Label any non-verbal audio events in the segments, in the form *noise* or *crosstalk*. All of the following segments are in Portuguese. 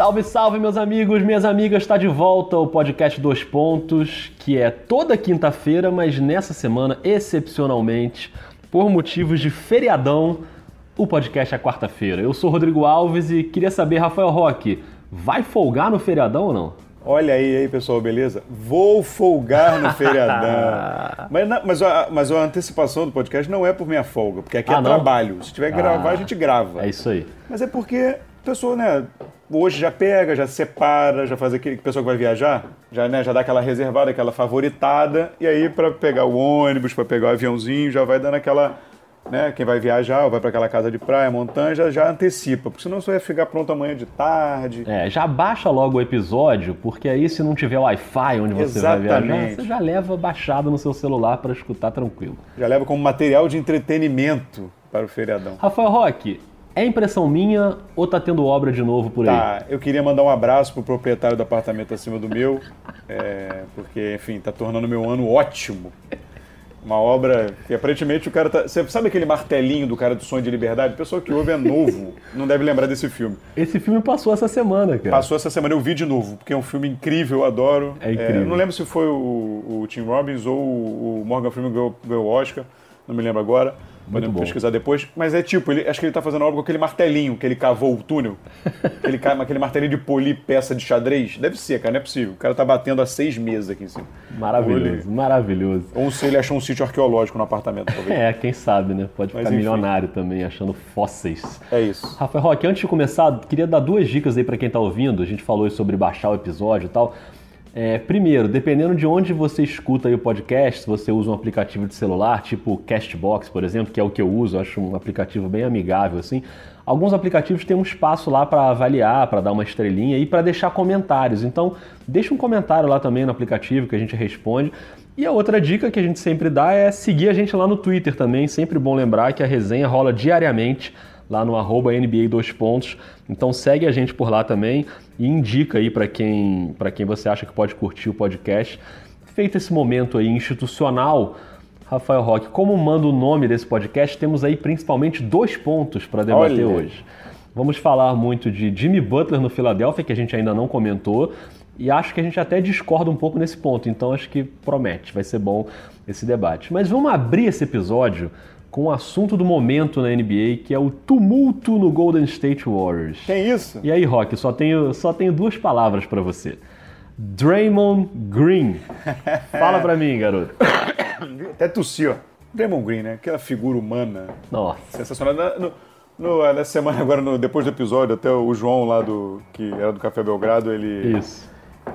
Salve, salve, meus amigos, minhas amigas, está de volta o podcast Dois Pontos, que é toda quinta-feira, mas nessa semana, excepcionalmente, por motivos de feriadão, o podcast é quarta-feira. Eu sou Rodrigo Alves e queria saber, Rafael Roque, vai folgar no feriadão ou não? Olha aí, aí, pessoal, beleza? Vou folgar no feriadão. *laughs* mas, mas, a, mas a antecipação do podcast não é por minha folga, porque aqui é ah, é não? trabalho. Se tiver que gravar, a ah, gente grava. É isso aí. Mas é porque a pessoa, né, hoje já pega, já separa, já faz aquele pessoa que vai viajar, já, né, já dá aquela reservada, aquela favoritada, e aí para pegar o ônibus, para pegar o aviãozinho, já vai dando aquela, né, quem vai viajar ou vai para aquela casa de praia, montanha, já, já antecipa, porque senão você vai ficar pronto amanhã de tarde. É, já baixa logo o episódio, porque aí se não tiver Wi-Fi onde você Exatamente. vai viajar, você já leva baixado no seu celular para escutar tranquilo. Já leva como material de entretenimento para o feriadão. Rafael Roque, é impressão minha ou tá tendo obra de novo por aí? Tá, eu queria mandar um abraço pro proprietário do apartamento acima do meu, *laughs* é, porque, enfim, tá tornando meu ano ótimo. Uma obra que aparentemente o cara tá. Você sabe aquele martelinho do cara do Sonho de Liberdade? A pessoa que ouve é novo, *laughs* não deve lembrar desse filme. Esse filme passou essa semana, cara. Passou essa semana, eu vi de novo, porque é um filme incrível, eu adoro. É incrível. É, não lembro se foi o, o Tim Robbins ou o Morgan Freeman ganhou o Oscar, não me lembro agora. Podemos pesquisar depois. Mas é tipo, ele, acho que ele tá fazendo obra com aquele martelinho que ele cavou o túnel. *laughs* aquele, aquele martelinho de polir peça de xadrez. Deve ser, cara, não é possível. O cara tá batendo há seis meses aqui em cima. Maravilhoso, ele... maravilhoso. Ou se ele achou um sítio arqueológico no apartamento, talvez. *laughs* É, quem sabe, né? Pode ficar milionário também, achando fósseis. É isso. Rafael Roque, antes de começar, queria dar duas dicas aí para quem tá ouvindo. A gente falou sobre baixar o episódio e tal. É, primeiro, dependendo de onde você escuta o podcast, se você usa um aplicativo de celular, tipo Castbox, por exemplo, que é o que eu uso, eu acho um aplicativo bem amigável assim. Alguns aplicativos têm um espaço lá para avaliar, para dar uma estrelinha e para deixar comentários. Então, deixa um comentário lá também no aplicativo que a gente responde. E a outra dica que a gente sempre dá é seguir a gente lá no Twitter também. Sempre bom lembrar que a resenha rola diariamente lá no arroba NBA dois pontos. Então segue a gente por lá também e indica aí para quem, quem você acha que pode curtir o podcast. Feito esse momento aí institucional, Rafael Roque, como manda o nome desse podcast, temos aí principalmente dois pontos para debater Olha. hoje. Vamos falar muito de Jimmy Butler no Philadelphia, que a gente ainda não comentou, e acho que a gente até discorda um pouco nesse ponto, então acho que promete, vai ser bom esse debate. Mas vamos abrir esse episódio com o assunto do momento na NBA, que é o tumulto no Golden State Warriors. Tem isso? E aí, Rock, só tenho, só tenho duas palavras para você. Draymond Green. *laughs* Fala pra mim, garoto. *coughs* Até tossi, ó. Draymond Green, né? Aquela figura humana. Nossa. Sensacional. No, no, nessa semana, *laughs* agora, no, depois do episódio, até o João lá do. que era do Café Belgrado, ele. Isso.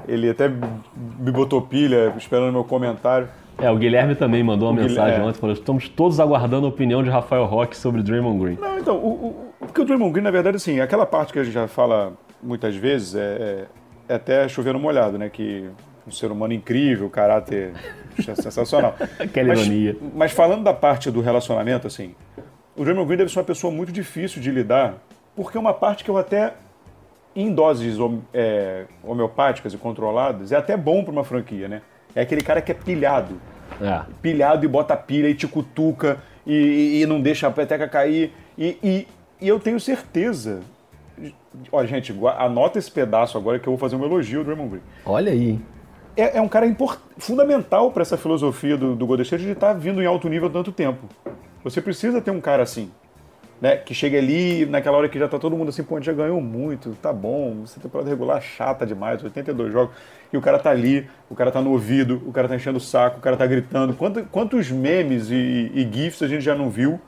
Ele até me botou pilha esperando meu comentário. É, o Guilherme também mandou uma o mensagem Guilherme. ontem, falou, estamos todos aguardando a opinião de Rafael Roque sobre Draymond Green. Não, então, o, o, porque o Draymond Green, na verdade, assim, aquela parte que a gente já fala muitas vezes, é, é, é até chovendo molhado, né, que um ser humano incrível, caráter *laughs* sensacional. Aquela mas, ironia. Mas falando da parte do relacionamento, assim, o Draymond Green deve ser uma pessoa muito difícil de lidar, porque é uma parte que eu até, em doses é, homeopáticas e controladas, é até bom para uma franquia, né? É aquele cara que é pilhado. É. Pilhado e bota pilha e te cutuca e, e não deixa a peteca cair. E, e, e, eu tenho certeza. Olha, gente, anota esse pedaço agora que eu vou fazer um elogio do Draymond Green. Olha aí. É, é um cara import, fundamental para essa filosofia do, do Golden State de estar tá vindo em alto nível tanto tempo. Você precisa ter um cara assim né, que chega ali naquela hora que já tá todo mundo assim, pô, a gente já ganhou muito, tá bom, essa temporada regular chata demais, 82 jogos, e o cara tá ali, o cara tá no ouvido, o cara tá enchendo o saco, o cara tá gritando. Quantos, quantos memes e, e GIFs a gente já não viu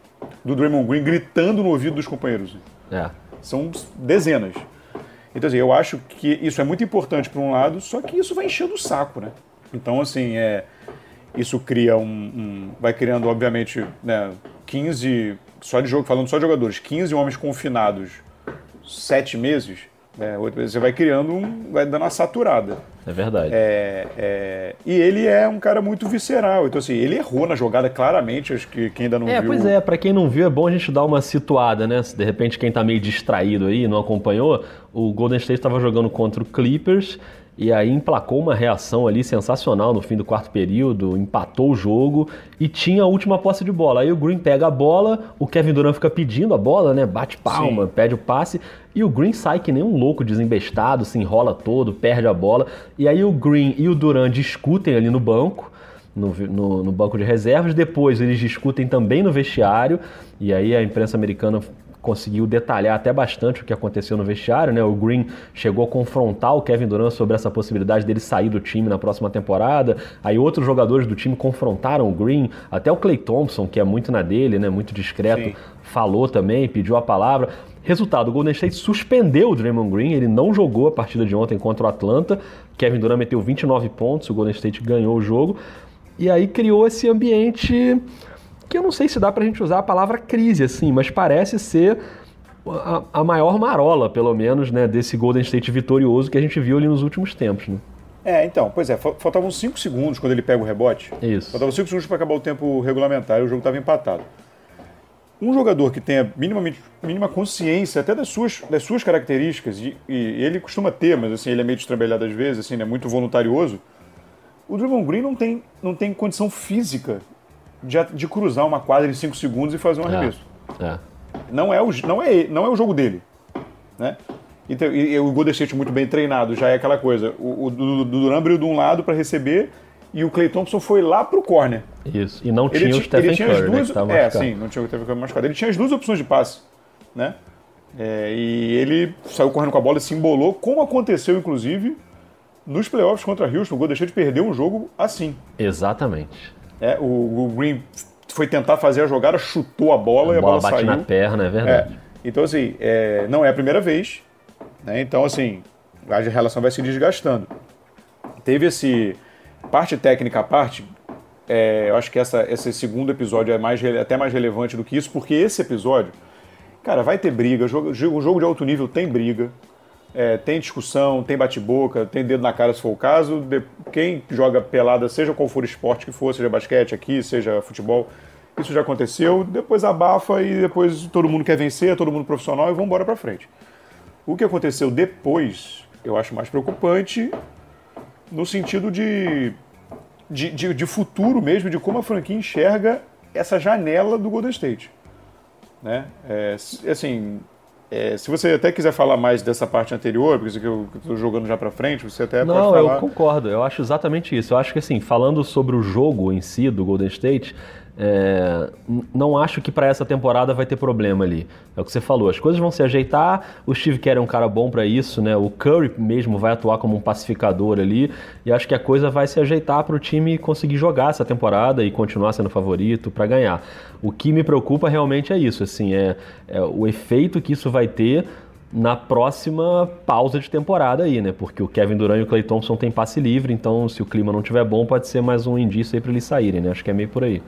do Draymond Green gritando no ouvido dos companheiros? É. São dezenas. Então, assim, eu acho que isso é muito importante por um lado, só que isso vai enchendo o saco, né? Então, assim, é, isso cria um, um vai criando, obviamente, né, 15 só de jogo, falando só de jogadores, 15 homens confinados, 7 meses, né, você vai criando um. vai dando uma saturada. É verdade. É, é, e ele é um cara muito visceral. Então, assim, ele errou na jogada, claramente, acho que quem ainda não é, viu. Pois é, para quem não viu, é bom a gente dar uma situada, né? Se de repente quem tá meio distraído aí, não acompanhou, o Golden State estava jogando contra o Clippers e aí emplacou uma reação ali sensacional no fim do quarto período, empatou o jogo e tinha a última posse de bola. Aí o Green pega a bola, o Kevin Durant fica pedindo a bola, né? Bate palma, Sim. pede o passe e o Green sai que nem um louco desembestado, se enrola todo, perde a bola. E aí o Green e o Durant discutem ali no banco. No, no, no banco de reservas, depois eles discutem também no vestiário, e aí a imprensa americana conseguiu detalhar até bastante o que aconteceu no vestiário, né? O Green chegou a confrontar o Kevin Durant sobre essa possibilidade dele sair do time na próxima temporada. Aí outros jogadores do time confrontaram o Green, até o Clay Thompson, que é muito na dele, né? Muito discreto, Sim. falou também, pediu a palavra. Resultado, o Golden State suspendeu o Draymond Green, ele não jogou a partida de ontem contra o Atlanta. Kevin Durant meteu 29 pontos, o Golden State ganhou o jogo. E aí criou esse ambiente que eu não sei se dá para a gente usar a palavra crise assim, mas parece ser a, a, maior marola, pelo menos, né, desse Golden State vitorioso que a gente viu ali nos últimos tempos. Né? É, então, pois é, faltavam 5 segundos quando ele pega o rebote. Isso. Faltavam 5 segundos para acabar o tempo regulamentar e o jogo estava empatado. Um jogador que tenha minimamente, mínima consciência até das suas, das suas características, e, e ele costuma ter, mas assim, ele é meio destrambelhado às vezes, assim, é muito voluntarioso. O Draymond Green não tem, não tem condição física de, de cruzar uma quadra em 5 segundos e fazer um é, arremesso. É. Não, é o, não, é, não é o jogo dele. Né? Então, e, e o Golden State muito bem treinado, já é aquela coisa. O, o, o Duran abriu de um lado para receber e o Clay Thompson foi lá pro corner. Isso, e não tinha ele o Stephen tinha Curry, né, duas, né, É, sim, não tinha o Stephen Curry machucado. Ele tinha as duas opções de passe, né? É, e ele saiu correndo com a bola e se embolou, como aconteceu, inclusive, nos playoffs contra Houston. O Golden State perdeu um jogo assim. Exatamente. É, o, o, Green foi tentar fazer a jogada, chutou a bola a e a bola, bola bate saiu. na perna, é verdade. É. Então, assim, é, não é a primeira vez. Né? Então, assim, a relação vai se desgastando. Teve esse. Parte técnica à parte, é, eu acho que essa, esse segundo episódio é mais, até mais relevante do que isso, porque esse episódio, cara, vai ter briga. Jogo, o jogo de alto nível tem briga. É, tem discussão, tem bate-boca, tem dedo na cara se for o caso. De, quem joga pelada, seja qual for o esporte que for, seja basquete aqui, seja futebol, isso já aconteceu. Depois abafa e depois todo mundo quer vencer, todo mundo profissional e vamos embora para frente. O que aconteceu depois, eu acho mais preocupante no sentido de, de, de, de futuro mesmo, de como a franquia enxerga essa janela do Golden State. Né? É, assim, é, se você até quiser falar mais dessa parte anterior, porque eu estou jogando já para frente, você até Não, pode falar. eu concordo. Eu acho exatamente isso. Eu acho que assim, falando sobre o jogo em si do Golden State, é, não acho que para essa temporada vai ter problema ali. É o que você falou, as coisas vão se ajeitar. O Steve Kerr é um cara bom para isso, né? O Curry mesmo vai atuar como um pacificador ali. E acho que a coisa vai se ajeitar para o time conseguir jogar essa temporada e continuar sendo favorito para ganhar. O que me preocupa realmente é isso, assim, é, é o efeito que isso vai ter na próxima pausa de temporada aí, né? Porque o Kevin Durant e o Clay Thompson têm passe livre, então se o clima não estiver bom, pode ser mais um indício aí para eles saírem, né? Acho que é meio por aí.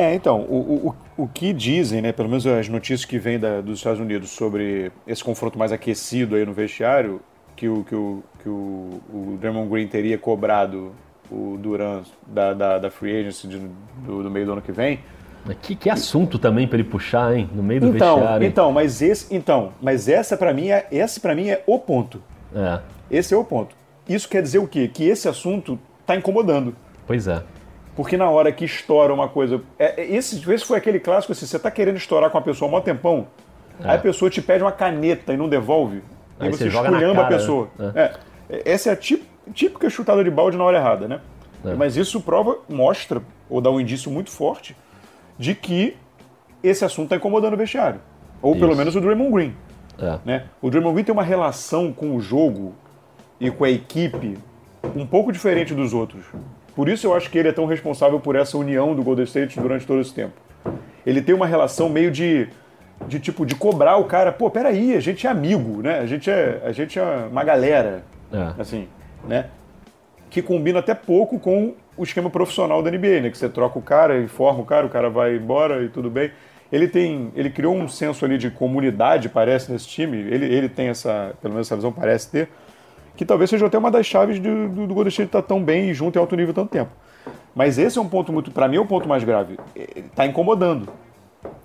É, então, o, o, o que dizem, né, pelo menos as notícias que vêm da, dos Estados Unidos sobre esse confronto mais aquecido aí no vestiário, que o, que o, que o, o Draymond Green teria cobrado o Durant da, da, da free agency de, do, do meio do ano que vem, que, que assunto também para ele puxar, hein? No meio do então, vestiário. Então, mas esse, então, mas essa para mim é, esse para mim é o ponto. É. Esse é o ponto. Isso quer dizer o quê? Que esse assunto está incomodando. Pois é. Porque na hora que estoura uma coisa. É, é, esse, esse foi aquele clássico assim: você está querendo estourar com a pessoa há um tempão, é. aí a pessoa te pede uma caneta e não devolve, aí, aí você, você esculhamba a pessoa. Né? É. é. Essa é a típica chutada de balde na hora errada, né? É. Mas isso prova, mostra, ou dá um indício muito forte, de que esse assunto está incomodando o vestiário. Ou isso. pelo menos o Draymond Green. Né? O Draymond Green tem uma relação com o jogo e com a equipe um pouco diferente dos outros. Por isso eu acho que ele é tão responsável por essa união do Golden State durante todo esse tempo. Ele tem uma relação meio de, de tipo de cobrar o cara, pô, peraí, a gente é amigo, né? A gente é, a gente é uma galera, é. assim, né? Que combina até pouco com o esquema profissional da NBA, né? Que você troca o cara, informa o cara, o cara vai embora e tudo bem. Ele tem, ele criou um senso ali de comunidade, parece nesse time. Ele, ele tem essa, pelo menos essa visão parece ter que talvez seja até uma das chaves do, do, do Golden State estar tá tão bem e junto em alto nível tanto tempo. Mas esse é um ponto muito, para mim, é um ponto mais grave. Está incomodando.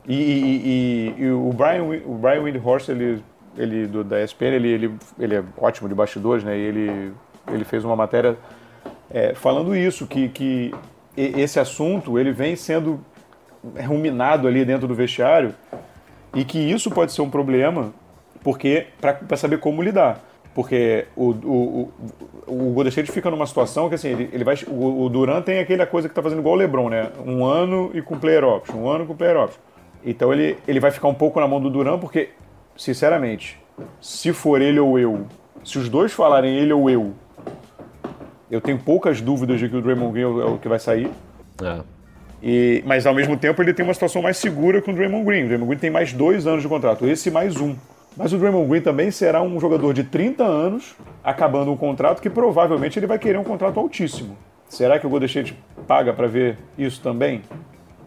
E, e, e, e, o Brian, o Brian Windhorst, ele, ele do, da ESPN, ele, ele, ele é ótimo de bastidores, né? E ele ele fez uma matéria é, falando isso, que, que esse assunto ele vem sendo ruminado ali dentro do vestiário e que isso pode ser um problema porque para saber como lidar. Porque o, o, o, o Golden State fica numa situação que assim, ele, ele vai. O, o Duran tem aquela coisa que tá fazendo igual o Lebron, né? Um ano e com player option, um ano com player option. Então ele, ele vai ficar um pouco na mão do Duran, porque, sinceramente, se for ele ou eu, se os dois falarem ele ou eu, eu tenho poucas dúvidas de que o Draymond Green é o que vai sair. É. E, mas ao mesmo tempo ele tem uma situação mais segura com o Draymond Green. O Draymond Green tem mais dois anos de contrato, esse mais um. Mas o Draymond Green também será um jogador de 30 anos, acabando um contrato que provavelmente ele vai querer um contrato altíssimo. Será que o Golden State paga para ver isso também?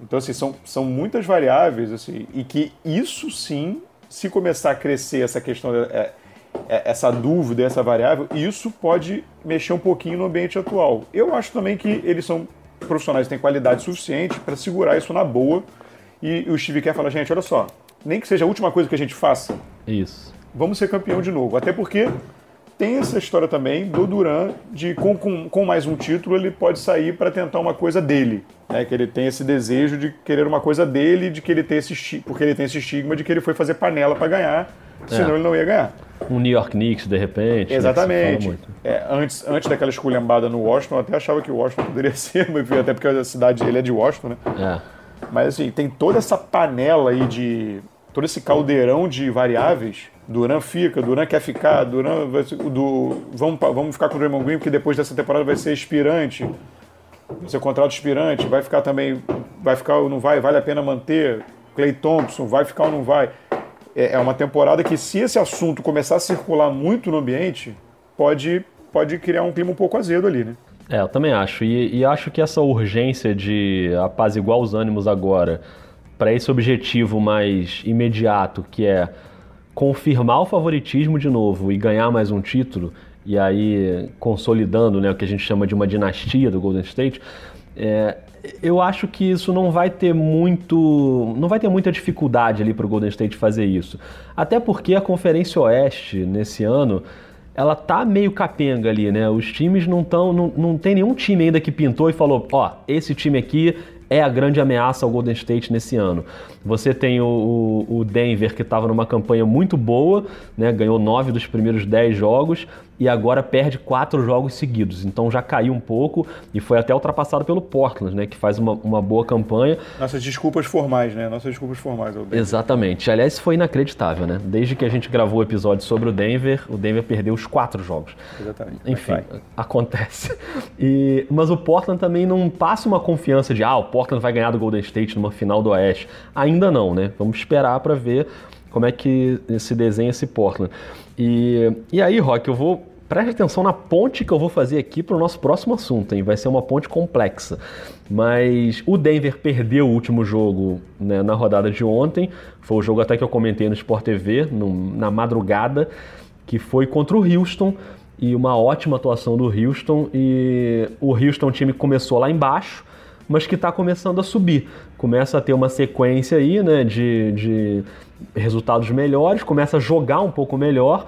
Então, assim, são, são muitas variáveis, assim, e que isso sim, se começar a crescer essa questão, é, é, essa dúvida, essa variável, isso pode mexer um pouquinho no ambiente atual. Eu acho também que eles são profissionais têm qualidade suficiente para segurar isso na boa. E, o Steve Kerr fala, gente, olha só, nem que seja a última coisa que a gente faça, isso. Vamos ser campeão de novo. Até porque tem essa história também do Duran de com, com, com mais um título ele pode sair para tentar uma coisa dele. Né? Que ele tem esse desejo de querer uma coisa dele, de que ele tem esse porque ele tem esse estigma de que ele foi fazer panela para ganhar, senão é. ele não ia ganhar. Um New York Knicks, de repente. Né, Exatamente. Né, é, antes, antes daquela esculhambada no Washington, eu até achava que o Washington *laughs* poderia ser, até porque a cidade ele é de Washington, né? É. Mas assim, tem toda essa panela aí de todo esse caldeirão de variáveis. Duran fica, Duran quer ficar, Duran vai, do, vamos, vamos ficar com o Draymond Green porque depois dessa temporada vai ser expirante, vai ser contrato expirante, vai ficar também, vai ficar ou não vai, vale a pena manter, Clay Thompson, vai ficar ou não vai. É, é uma temporada que se esse assunto começar a circular muito no ambiente, pode, pode criar um clima um pouco azedo ali, né? É, eu também acho. E, e acho que essa urgência de apaziguar os ânimos agora para esse objetivo mais imediato, que é confirmar o favoritismo de novo e ganhar mais um título, e aí consolidando né, o que a gente chama de uma dinastia do Golden State, é, eu acho que isso não vai ter muito. não vai ter muita dificuldade ali para o Golden State fazer isso. Até porque a Conferência Oeste, nesse ano, ela tá meio capenga ali, né? Os times não estão. Não, não tem nenhum time ainda que pintou e falou: ó, esse time aqui é a grande ameaça ao Golden State nesse ano. Você tem o, o Denver, que estava numa campanha muito boa, né, ganhou nove dos primeiros dez jogos e agora perde quatro jogos seguidos. Então já caiu um pouco e foi até ultrapassado pelo Portland, né, que faz uma, uma boa campanha. Nossas desculpas formais, né? Nossas desculpas formais. Ao Exatamente. Aliás, foi inacreditável, né? Desde que a gente gravou o episódio sobre o Denver, o Denver perdeu os quatro jogos. Exatamente. Enfim, acontece. *laughs* E, mas o Portland também não passa uma confiança de, ah, o Portland vai ganhar do Golden State numa final do Oeste. Ainda não, né? Vamos esperar para ver como é que se desenha esse Portland. E, e aí, Rock, eu vou. Preste atenção na ponte que eu vou fazer aqui para o nosso próximo assunto, hein? Vai ser uma ponte complexa. Mas o Denver perdeu o último jogo né, na rodada de ontem. Foi o jogo até que eu comentei no Sport TV, no, na madrugada, que foi contra o Houston. E uma ótima atuação do Houston. E o Houston, time que começou lá embaixo, mas que está começando a subir. Começa a ter uma sequência aí, né, de, de resultados melhores, começa a jogar um pouco melhor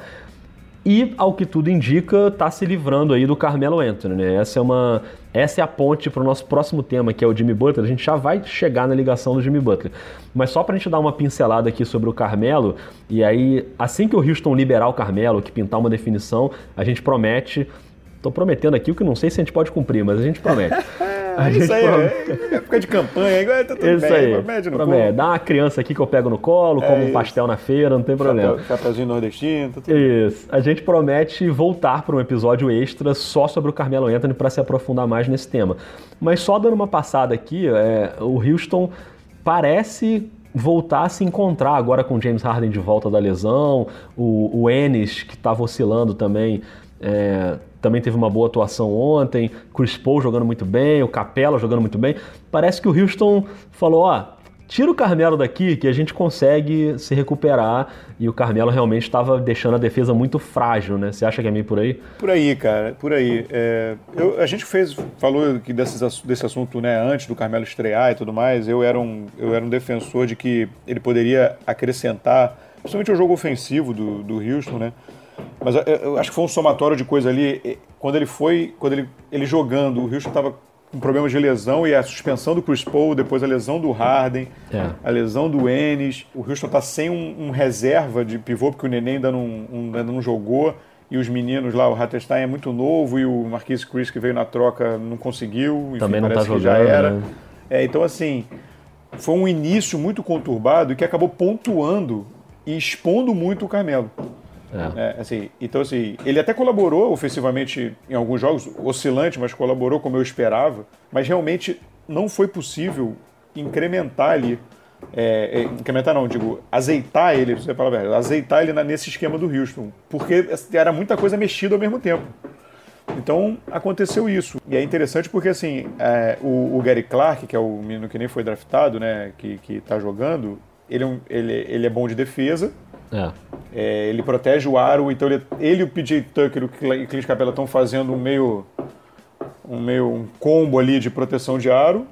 e, ao que tudo indica, está se livrando aí do Carmelo Anthony. Né? Essa, é uma, essa é a ponte para o nosso próximo tema, que é o Jimmy Butler. A gente já vai chegar na ligação do Jimmy Butler. Mas só para a gente dar uma pincelada aqui sobre o Carmelo, e aí, assim que o Houston liberar o Carmelo, que pintar uma definição, a gente promete. Estou prometendo aqui o que não sei se a gente pode cumprir, mas a gente promete. *laughs* A isso aí, é época de campanha, igual tá tudo isso bem, aí. promete no promete. Dá uma criança aqui que eu pego no colo, é como um pastel na feira, não tem problema. Chapeuzinho nordestino, tá tudo Isso. A gente promete voltar para um episódio extra só sobre o Carmelo Anthony para se aprofundar mais nesse tema. Mas só dando uma passada aqui, é, o Houston parece voltar a se encontrar agora com o James Harden de volta da lesão, o, o Ennis, que estava oscilando também, é, também teve uma boa atuação ontem, Chris Paul jogando muito bem, o Capela jogando muito bem. Parece que o Houston falou, ó, tira o Carmelo daqui que a gente consegue se recuperar e o Carmelo realmente estava deixando a defesa muito frágil, né? Você acha que é meio por aí? Por aí, cara, por aí. É, eu, a gente fez, falou que desses, desse assunto né, antes do Carmelo estrear e tudo mais, eu era, um, eu era um defensor de que ele poderia acrescentar, principalmente o jogo ofensivo do, do Houston, né? Mas eu, eu acho que foi um somatório de coisa ali. Quando ele foi, quando ele, ele jogando, o Houston estava com problemas de lesão e a suspensão do Chris Paul, depois a lesão do Harden, é. a lesão do Ennis. O Houston está sem um, um, reserva de pivô, porque o Neném ainda não, um, ainda não jogou. E os meninos lá, o Hatterstein é muito novo e o Marquise Chris, que veio na troca, não conseguiu. Enfim, Também não está jogando. Já era. Né? É, então, assim, foi um início muito conturbado e que acabou pontuando e expondo muito o Carmelo. É. É, assim, então, assim, ele até colaborou ofensivamente em alguns jogos, oscilante, mas colaborou como eu esperava. Mas realmente não foi possível incrementar ali. É, é incrementar não, digo, azeitar ele, você fala verdade, azeitar ele nesse esquema do Houston. Porque era muita coisa mexida ao mesmo tempo. Então aconteceu isso. E é interessante porque assim, é, o, o, Gary Clark, que é o menino que nem foi draftado, né, que, que tá jogando, ele, é ele, ele é bom de defesa. É. É, ele protege o aro, então ele, ele e o PJ Tucker e o Clint Capela estão fazendo um meio, um meio um combo ali de proteção de aro.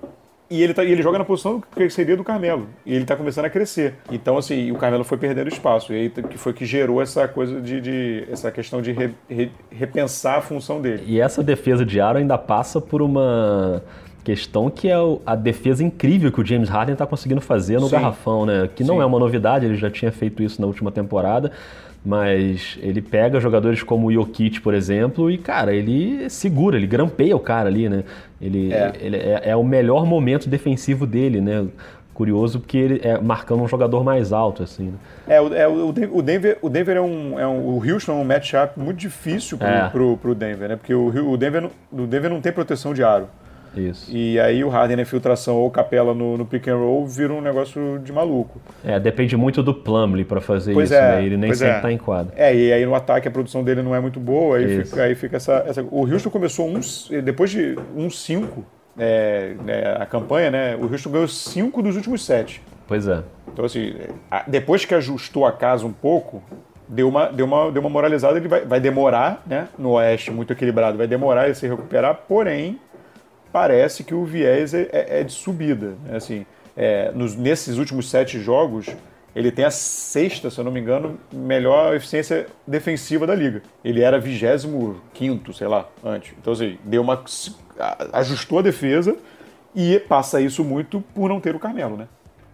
E ele, tá, ele joga na posição que seria do Carmelo. E ele está começando a crescer. Então, assim, o Carmelo foi perdendo espaço. E aí que foi que gerou essa coisa de. de essa questão de re, re, repensar a função dele. E essa defesa de aro ainda passa por uma questão que é a defesa incrível que o James Harden está conseguindo fazer no Sim. garrafão, né? Que não Sim. é uma novidade, ele já tinha feito isso na última temporada mas ele pega jogadores como o Jokic, por exemplo, e, cara, ele segura, ele grampeia o cara ali, né? Ele é, ele é, é o melhor momento defensivo dele, né? Curioso porque ele é marcando um jogador mais alto, assim. Né? É, o, é, o Denver, o Denver é um, é um. O Houston é um matchup muito difícil pro, é. pro, pro Denver, né? Porque o, o, Denver, o Denver não tem proteção de aro. Isso. E aí o Harden na infiltração ou capela no, no, pick and roll vira um negócio de maluco. É, depende muito do Plumlee para fazer pois isso, é, né? Ele nem sempre é. tá em quadra. É, e aí no ataque a produção dele não é muito boa, aí fica, aí fica essa, essa, O Houston começou uns. Depois de uns 5, é, né, a campanha, né? O Houston ganhou 5 dos últimos 7. Pois é. Então, assim, depois que ajustou a casa um pouco, deu uma, deu uma, deu uma moralizada. Ele vai, vai demorar, né? No Oeste, muito equilibrado, vai demorar ele se recuperar, porém parece que o viés é, é, é de subida. Né? Assim, é, nos, nesses últimos sete jogos, ele tem a sexta, se eu não me engano, melhor eficiência defensiva da liga. Ele era 25 quinto, sei lá, antes. Então, assim, deu uma. ajustou a defesa e passa isso muito por não ter o Carmelo, né?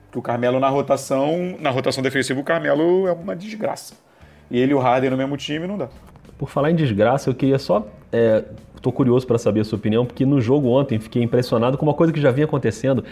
Porque o Carmelo na rotação, na rotação defensiva, o Carmelo é uma desgraça. E ele e o Harden no mesmo time não dá. Por falar em desgraça, eu queria só é, Estou curioso para saber a sua opinião, porque no jogo ontem fiquei impressionado com uma coisa que já vinha acontecendo,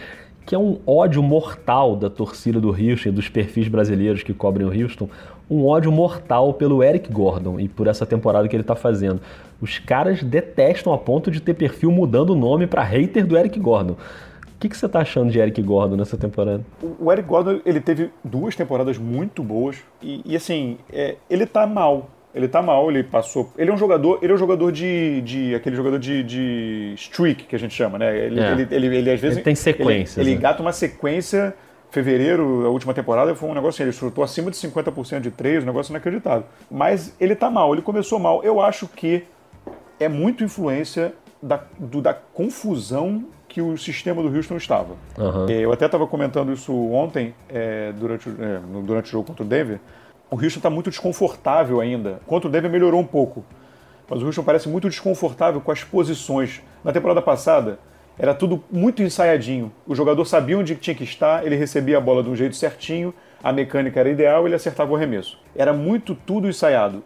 que é um ódio mortal da torcida do Houston e dos perfis brasileiros que cobrem o Houston, um ódio mortal pelo Eric Gordon e por essa temporada que ele está fazendo. Os caras detestam a ponto de ter perfil mudando o nome para hater do Eric Gordon. O que, que você está achando de Eric Gordon nessa temporada? O Eric Gordon ele teve duas temporadas muito boas e, e assim é, ele está mal ele tá mal, ele passou. Ele é um jogador, ele é um jogador de. de aquele jogador de, de streak que a gente chama, né? Ele, é. ele, ele, ele, às vezes. Ele tem sequência. Ele, ele né? gata uma sequência. Fevereiro, a última temporada, foi um negócio assim, ele chutou acima de 50% de três, um negócio inacreditável. Mas ele tá mal, ele começou mal. Eu acho que é muito influência da, do, da confusão que o sistema do Houston estava. Uhum. Eu até estava comentando isso ontem, é, durante, é, durante o jogo contra o Denver o Houston está muito desconfortável ainda. Contra o Denver melhorou um pouco, mas o Houston parece muito desconfortável com as posições. Na temporada passada, era tudo muito ensaiadinho. O jogador sabia onde tinha que estar, ele recebia a bola de um jeito certinho, a mecânica era ideal, ele acertava o arremesso. Era muito tudo ensaiado.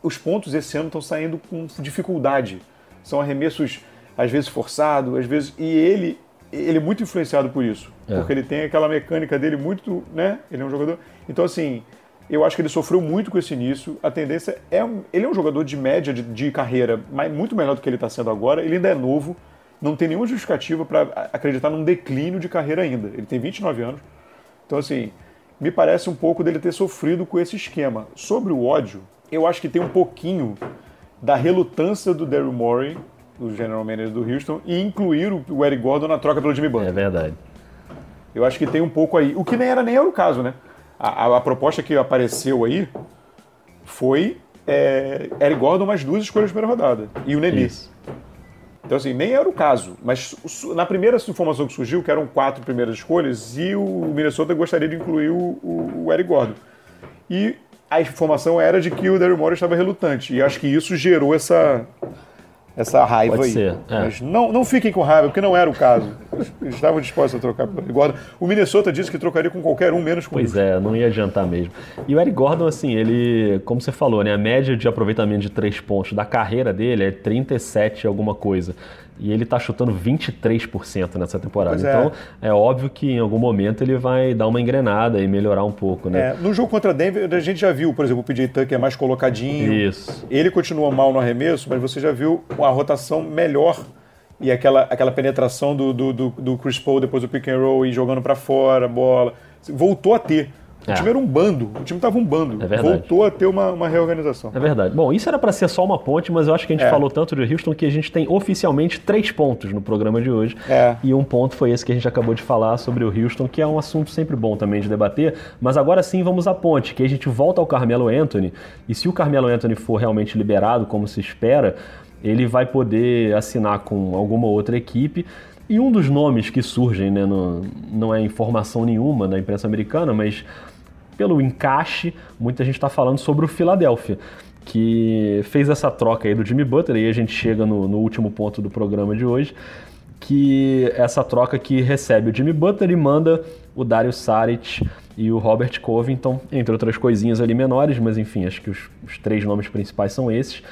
Os pontos esse ano estão saindo com dificuldade. São arremessos às vezes forçados, às vezes e ele ele é muito influenciado por isso, é. porque ele tem aquela mecânica dele muito, né? Ele é um jogador. Então assim, eu acho que ele sofreu muito com esse início. A tendência é. Ele é um jogador de média de, de carreira, mas muito melhor do que ele está sendo agora. Ele ainda é novo, não tem nenhuma justificativa para acreditar num declínio de carreira ainda. Ele tem 29 anos. Então, assim, me parece um pouco dele ter sofrido com esse esquema. Sobre o ódio, eu acho que tem um pouquinho da relutância do Daryl Morey, do General Manager do Houston, e incluir o Eric Gordon na troca pelo Jimmy Butler. É verdade. Eu acho que tem um pouco aí. O que nem era nem era o caso, né? A, a, a proposta que apareceu aí foi é, Eric Gordon mais duas escolhas de primeira rodada. E o Nelly. Então, assim, nem era o caso. Mas na primeira informação que surgiu, que eram quatro primeiras escolhas, e o Minnesota gostaria de incluir o, o, o Eric Gordon. E a informação era de que o Daryl Morey estava relutante. E acho que isso gerou essa, essa raiva Pode aí. ser, é. Mas não, não fiquem com raiva, porque não era o caso. Eles estavam dispostos a trocar pelo Eric Gordon. O Minnesota disse que trocaria com qualquer um, menos com Pois o é, não ia adiantar mesmo. E o Eric Gordon, assim, ele, como você falou, né, a média de aproveitamento de três pontos da carreira dele é 37 alguma coisa. E ele tá chutando 23% nessa temporada. Pois é. então, é óbvio que em algum momento ele vai dar uma engrenada e melhorar um pouco, né? É, no jogo contra Denver, a gente já viu, por exemplo, o PJ Tucker é mais colocadinho. Isso. Ele continua mal no arremesso, mas você já viu a rotação melhor e aquela, aquela penetração do, do, do, do Chris Paul depois do pick and roll e jogando pra fora a bola. Voltou a ter. O É. time era um bando, o time tava um bando. É. Voltou a ter uma, uma reorganização. É verdade. Bom, isso era para ser só uma ponte, mas eu acho que a gente É. falou tanto de Houston que a gente tem oficialmente três pontos no programa de hoje. É. E um ponto foi esse que a gente acabou de falar sobre o Houston, que é um assunto sempre bom também de debater. Mas agora sim vamos à ponte, que a gente volta ao Carmelo Anthony. E se o Carmelo Anthony for realmente liberado, como se espera, ele vai poder assinar com alguma outra equipe. E um dos nomes que surgem, né, no- não é informação nenhuma da imprensa americana, mas pelo encaixe, muita gente está falando sobre o Philadelphia, que fez essa troca aí do Jimmy Butler, e a gente chega no, no último ponto do programa de hoje, que essa troca que recebe o Jimmy Butler e manda o Dario Saric e o Robert Covington, entre outras coisinhas ali menores, mas enfim, acho que os, os três nomes principais são esses.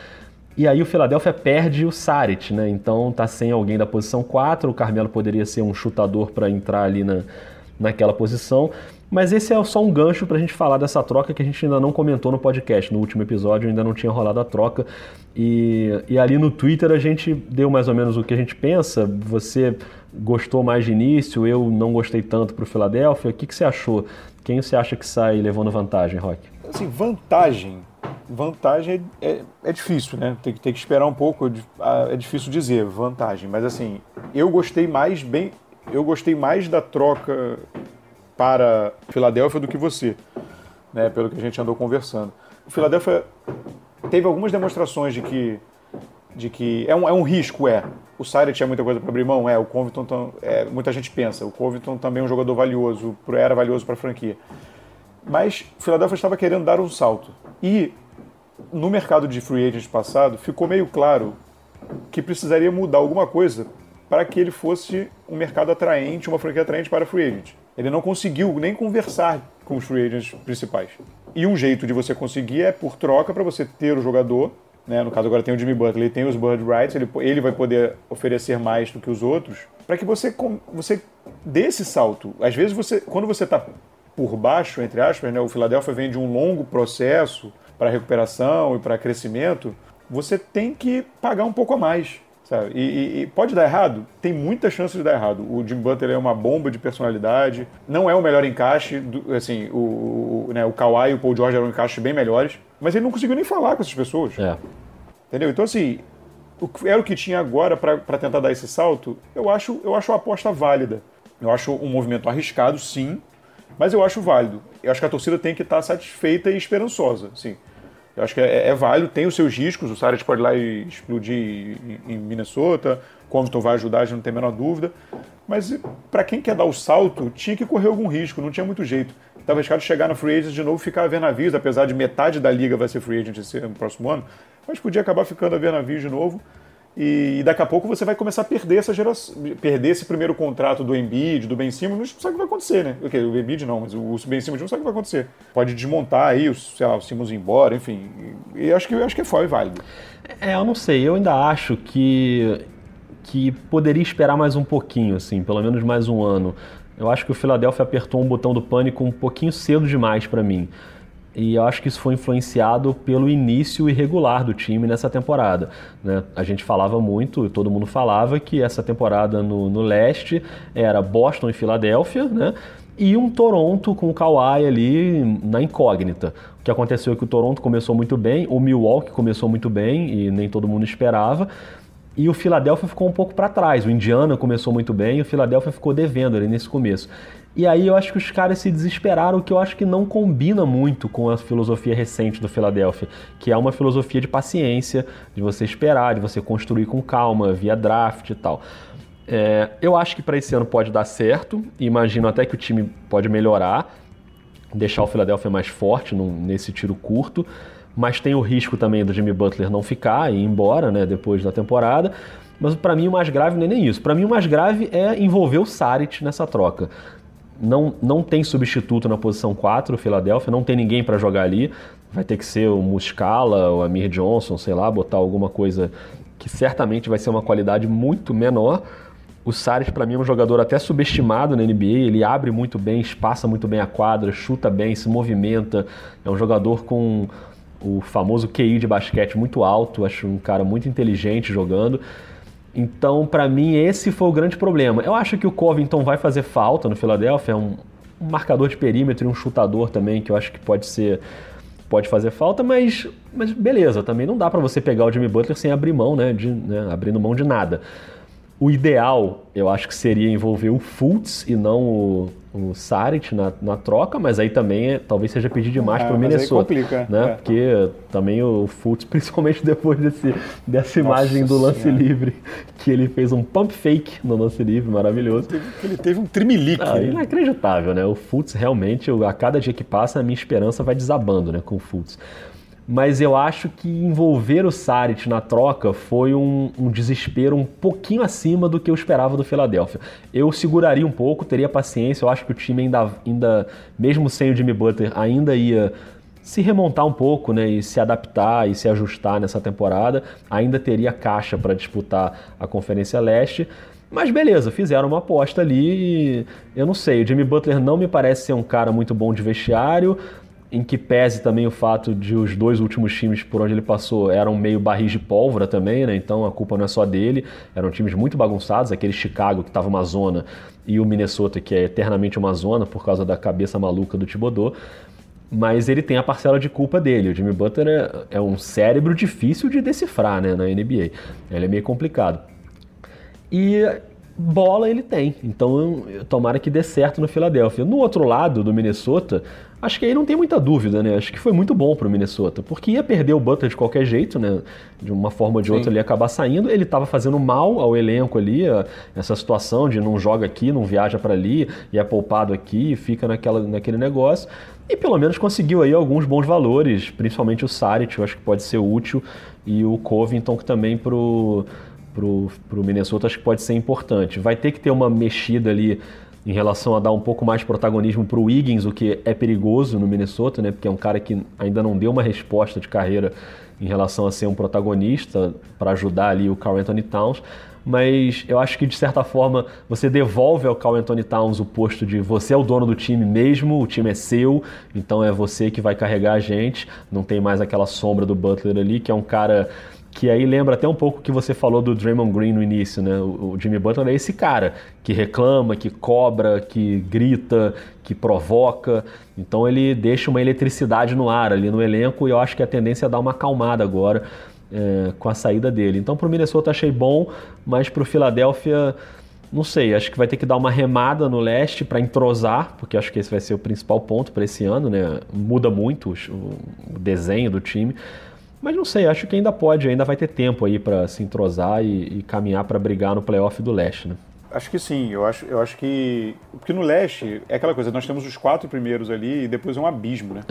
E aí o Philadelphia perde o Saric, né? Então tá sem alguém da posição 4, o Carmelo poderia ser um chutador para entrar ali na, naquela posição. Mas esse é só um gancho para a gente falar dessa troca que a gente ainda não comentou no podcast. No último episódio ainda não tinha rolado a troca. E, e ali no Twitter a gente deu mais ou menos o que a gente pensa. Você gostou mais de início, eu não gostei tanto para o Philadelphia. O que, que você achou? Quem você acha que sai levando vantagem, Rock? Assim, vantagem. Vantagem é, é, é difícil, né? Tem, que- tem que esperar um pouco. de- ah, É difícil dizer vantagem. Mas assim, eu gostei mais bem. Eu gostei mais da troca para Filadélfia do que você, né? Pelo que a gente andou conversando. O Filadélfia teve algumas demonstrações de que de que é um, é um risco, é. O Saric tinha muita coisa para abrir mão, é. O Covington, tam- é, muita gente pensa. O Covington também é um jogador valioso, era valioso para a franquia. Mas o Philadelphia estava querendo dar um salto. E no mercado de free agents passado, ficou meio claro que precisaria mudar alguma coisa para que ele fosse um mercado atraente, uma franquia atraente para free agent. Ele não conseguiu nem conversar com os free agents principais. E um jeito de você conseguir é por troca para você ter o jogador, né? no caso agora tem o Jimmy Butler, ele tem os bird rights, ele, ele vai poder oferecer mais do que os outros, para que você, você dê esse salto. Às vezes você, quando você está por baixo, entre aspas, né? o Philadelphia vem de um longo processo para recuperação e para crescimento, você tem que pagar um pouco a mais. Sabe? E, e- pode dar errado? Tem muita chance de dar errado. O Jim Butler é uma bomba de personalidade, não é o melhor encaixe, do- assim, o, o, né, o Kawhi e o Paul George eram encaixes bem melhores, mas ele não conseguiu nem falar com essas pessoas. É. Entendeu? Então, assim, o era o que tinha agora para tentar dar esse salto, eu acho, eu acho uma aposta válida. Eu acho um movimento arriscado, sim, mas eu acho válido. Eu acho que a torcida tem que estar satisfeita e esperançosa, sim. Eu acho que é, é válido, tem os seus riscos, o Saric pode ir lá e explodir em, em Minnesota, Compton vai ajudar, a gente não tem a menor dúvida. Mas para quem quer dar o salto, tinha que correr algum risco, não tinha muito jeito. Estava arriscado chegar na free agent de novo ficar a ver navios, apesar de metade da liga vai ser free agent esse no próximo ano, mas podia acabar ficando a ver navios de novo. E, e daqui a pouco você vai começar a perder essa geração, perder esse primeiro contrato do Embiid, do Ben Simmons, não sabe o que vai acontecer, né? Ok, o Embiid não, mas o Ben Simmons não sabe o que vai acontecer. Pode desmontar aí, o, sei lá, o Simmons ir embora, enfim. E acho que, acho que foi válido. É, eu não sei, eu ainda acho que, que poderia esperar mais um pouquinho, assim, pelo menos mais um ano. Eu acho que o Philadelphia apertou um botão do pânico um pouquinho cedo demais para mim. E eu acho que isso foi influenciado pelo início irregular do time nessa temporada. né? A gente falava muito, todo mundo falava, que essa temporada no, no leste era Boston e Filadélfia, né? e um Toronto com o Kawhi ali na incógnita. O que aconteceu é que o Toronto começou muito bem, o Milwaukee começou muito bem e nem todo mundo esperava. E o Philadelphia ficou um pouco para trás. O Indiana começou muito bem e o Philadelphia ficou devendo ali nesse começo. E aí eu acho que os caras se desesperaram, que eu acho que não combina muito com a filosofia recente do Philadelphia, que é uma filosofia de paciência, de você esperar, de você construir com calma, via draft e tal. É, eu acho que para esse ano pode dar certo, imagino até que o time pode melhorar. deixar o Philadelphia mais forte num, nesse tiro curto, mas tem o risco também do Jimmy Butler não ficar e ir embora, né, depois da temporada. Mas para mim o mais grave não é nem isso. Para mim o mais grave é envolver o Saric nessa troca. Não, não tem substituto na posição 4, o Philadelphia, não tem ninguém para jogar ali. Vai ter que ser o Muscala, o Amir Johnson, sei lá, botar alguma coisa que certamente vai ser uma qualidade muito menor. O Sares, para mim, é um jogador até subestimado na NBA. Ele abre muito bem, espaça muito bem a quadra, chuta bem, se movimenta. É um jogador com o famoso QI de basquete muito alto. Acho um cara muito inteligente jogando. Então, para mim, esse foi o grande problema. Eu acho que o Covington vai fazer falta no Philadelphia. É um, marcador de perímetro e um chutador também, que eu acho que pode ser pode fazer falta, mas, mas beleza, também não dá para você pegar o Jimmy Butler sem abrir mão, né, de, né, abrindo mão de nada. O ideal, eu acho que seria envolver o Fultz e não o, o Saric na, na troca, mas aí também é, talvez seja pedir demais é, para o Minnesota. Aí complica, né? É. Porque também o Fultz, *laughs* principalmente depois desse, dessa imagem do lance senhora. livre, que ele fez um pump fake no lance livre, maravilhoso. Ele teve, ele teve um trimelique. Ah, inacreditável, né? O Fultz realmente, a cada dia que passa, a minha esperança vai desabando né, com o Fultz mas eu acho que envolver o Saric na troca foi um, um, desespero um pouquinho acima do que eu esperava do Philadelphia. Eu seguraria um pouco, teria paciência, eu acho que o time ainda, ainda mesmo sem o Jimmy Butler, ainda ia se remontar um pouco, né, e se adaptar e se ajustar nessa temporada, ainda teria caixa para disputar a Conferência Leste. Mas beleza, fizeram uma aposta ali e eu não sei, o Jimmy Butler não me parece ser um cara muito bom de vestiário em que pese também o fato de os dois últimos times por onde ele passou eram meio barris de pólvora também, né? Então a culpa não é só dele, eram times muito bagunçados, aquele Chicago que estava uma zona e o Minnesota que é eternamente uma zona por causa da cabeça maluca do Thibodeau. Mas ele tem a parcela de culpa dele. O Jimmy Butler é, é um cérebro difícil de decifrar né, na NBA. Ele é meio complicado. E bola ele tem. Então, tomara que dê certo no Philadelphia. No outro lado do Minnesota, acho que aí não tem muita dúvida, né? Acho que foi muito bom para o Minnesota, porque ia perder o Butler de qualquer jeito, né? De uma forma ou de outra ele ia acabar saindo. Ele estava fazendo mal ao elenco ali, essa situação de não joga aqui, não viaja para ali, e é poupado aqui, fica naquela, naquele negócio. E pelo menos conseguiu aí alguns bons valores, principalmente o Saric, eu acho que pode ser útil, e o Covington que também pro pro, pro Minnesota acho que pode ser importante. Vai ter que ter uma mexida ali em relação a dar um pouco mais de protagonismo para o Wiggins, o que é perigoso no Minnesota, né? Porque é um cara que ainda não deu uma resposta de carreira em relação a ser um protagonista para ajudar ali o Carl Anthony Towns. Mas eu acho que de certa forma você devolve ao Carl Anthony Towns o posto de você é o dono do time mesmo, o time é seu, então é você que vai carregar a gente. Não tem mais aquela sombra do Butler ali, que é um cara que aí lembra até um pouco o que você falou do Draymond Green no início, né? O, Jimmy Butler é esse cara que reclama, que cobra, que grita, que provoca. Então ele deixa uma eletricidade no ar ali no elenco e eu acho que a tendência é dar uma acalmada agora é, com a saída dele. Então para o Minnesota achei bom, mas para o Philadelphia não sei, acho que vai ter que dar uma remada no leste para entrosar, porque acho que esse vai ser o principal ponto para esse ano, né? Muda muito o, o desenho do time. Mas não sei, acho que ainda pode, ainda vai ter tempo aí para se entrosar e, e caminhar para brigar no playoff do leste, né? Acho que sim, eu acho, eu acho que. Porque no leste é aquela coisa, nós temos os quatro primeiros ali e depois é um abismo, né?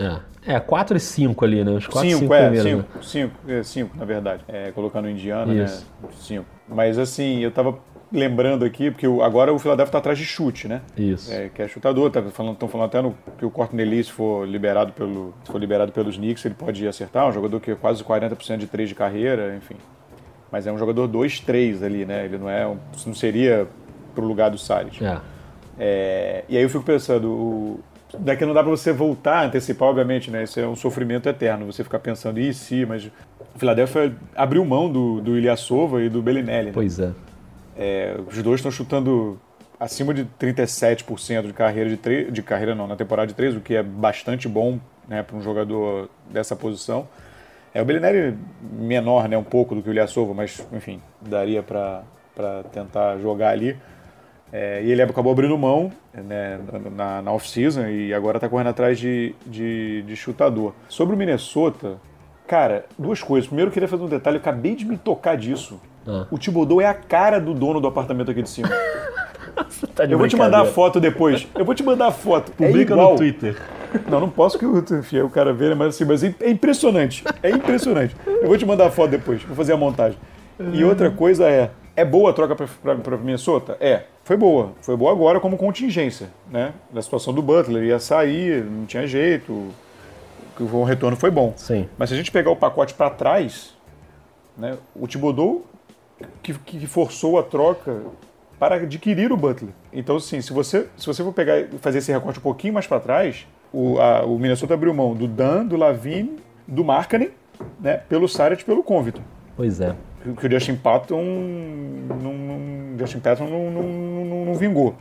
É, é quatro e cinco ali, né? Os quatro cinco, cinco é, primeiros, cinco, né? cinco, é, cinco, na verdade. É, colocando o Indiana, né? Isso. né? Cinco. Mas assim, eu tava lembrando aqui, porque agora o Philadelphia está atrás de chute, né? Isso. É, que é chutador, estão tá falando, falando até no, que o Cortnelli, se for liberado pelo, se for liberado pelos Knicks, ele pode acertar, um jogador que é quase 40% de três de carreira, enfim. Mas é um jogador 2-3 ali, né? Ele não é, não seria pro lugar do Salles. É. É, e aí eu fico pensando, o, daqui não dá para você voltar, antecipar, obviamente, né? Isso é um sofrimento eterno, você ficar pensando, e se, mas o Philadelphia abriu mão do, do Ilyasova e do Bellinelli. Né? Pois é. É, os dois estão chutando acima de 37% de carreira de, tre... de carreira não, na temporada de 3, o que é bastante bom né, para um jogador dessa posição. É, o Bellinelli menor né, um pouco do que o Ilyasova, mas enfim, daria para tentar jogar ali. É, e ele acabou abrindo mão né, na, na off-season e agora está correndo atrás de, de, de, chutador. Sobre o Minnesota, cara, duas coisas. Primeiro, eu queria fazer um detalhe, eu acabei de me tocar disso. Ah. O Thibodeau é a cara do dono do apartamento aqui de cima. *laughs* tá de eu vou te mandar a foto depois. Eu vou te mandar a foto. Publica é no Twitter. Não, não posso que o, enfim, o cara vê, mas assim, mas é impressionante. É impressionante. Eu vou te mandar a foto depois, vou fazer a montagem. E outra coisa é, é boa a troca para Minnesota? É, foi boa. Foi boa agora como contingência, né? Da situação do Butler, ia sair, não tinha jeito, o retorno foi bom. Sim. Mas se a gente pegar o pacote para trás, né, o Thibodeau que, que forçou a troca para adquirir o Butler. Então, assim, se você, se você for pegar e fazer esse recorte um pouquinho mais para trás, o, a, o Minnesota abriu mão do Dan, do Lavine, do Markkanen, né, pelo Saric e pelo Convito. Pois é. Que o Justin Patton não, Justin Patton não, não, não, não vingou.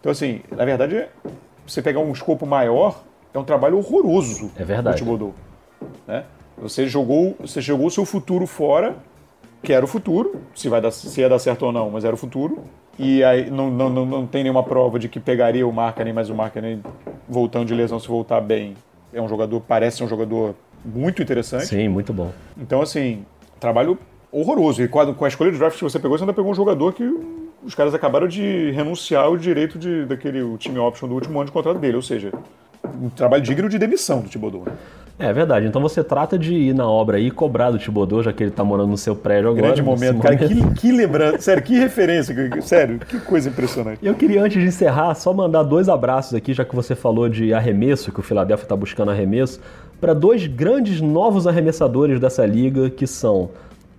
Então, assim, na verdade, você pegar um escopo maior, é um trabalho horroroso é verdade. do Thibodeau. Né? Você jogou você jogou o seu futuro fora, que era o futuro, se, vai dar, se ia dar certo ou não, mas era o futuro. E aí não, não, não, não tem nenhuma prova de que pegaria o Markkanen, mas o Markkanen, voltando de lesão, se voltar bem, é um jogador, parece ser um jogador muito interessante. Sim, muito bom. Então, assim, trabalho horroroso. E com a, com a escolha de draft que você pegou, você ainda pegou um jogador que os caras acabaram de renunciar ao direito de, daquele o time option do último ano de contrato dele. Ou seja, um trabalho digno de demissão do Thibodeau. Né? É verdade. Então você trata de ir na obra e cobrar do Thibodeau, já que ele tá morando no seu prédio agora. Grande momento, cara. Que, que lembrança. Sério, que referência. Sério, que coisa impressionante. Eu queria, antes de encerrar, só mandar dois abraços aqui, já que você falou de arremesso, que o Philadelphia tá buscando arremesso, para dois grandes novos arremessadores dessa liga, que são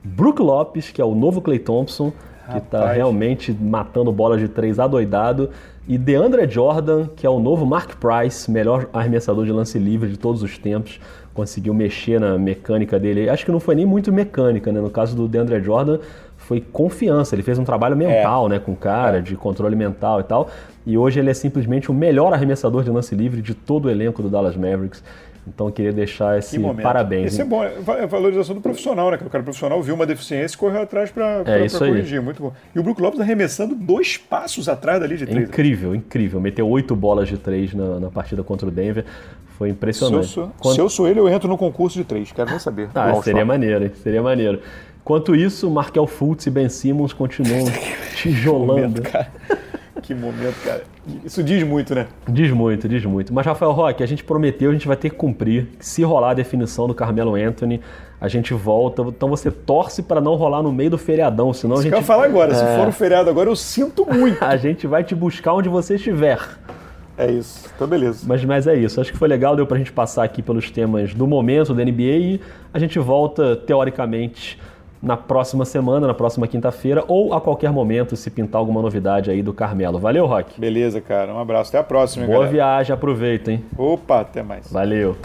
Brook Lopes, que é o novo Clay Thompson, que está realmente matando bola de três adoidado, e DeAndre Jordan, que é o novo Mark Price, melhor arremessador de lance livre de todos os tempos, conseguiu mexer na mecânica dele. Acho que não foi nem muito mecânica, né? No caso do DeAndre Jordan, foi confiança. Ele fez um trabalho mental, é. né, com o cara, é. de controle mental e tal. E hoje ele é simplesmente o melhor arremessador de lance livre de todo o elenco do Dallas Mavericks. Então queria deixar esse parabéns. Esse é bom, é a valorização do profissional, né? Que o cara profissional viu uma deficiência e correu atrás para é, corrigir. Muito bom. E o Brook Lopes arremessando dois passos atrás dali de três. Incrível, incrível. Meteu oito bolas de três na, na partida contra o Denver. Foi impressionante. Se eu, sou, Quando... se eu sou ele, eu entro no concurso de três. Quero nem saber. Ah, seria maneiro, hein? Seria maneiro. Enquanto isso, Markel Fultz e Ben Simmons continuam *laughs* tijolando. momento, cara. Que momento, cara. Isso diz muito, né? Diz muito, diz muito. Mas, Rafael Roque, a gente prometeu, a gente vai ter que cumprir. Se rolar a definição do Carmelo Anthony, a gente volta. Então você torce para não rolar no meio do feriadão, senão Isso a gente. Que eu falar agora, é... se for o feriado agora, eu sinto muito. *laughs* a gente vai te buscar onde você estiver. É isso, então beleza. Mas, mas é isso, acho que foi legal, deu pra gente passar aqui pelos temas do momento da NBA e a gente volta, teoricamente, na próxima semana, na próxima quinta-feira, ou a qualquer momento, se pintar alguma novidade aí do Carmelo. Valeu, Rock. Beleza, cara. Um abraço. Até a próxima, Boa galera. viagem, aproveita, hein? Opa, até mais. Valeu.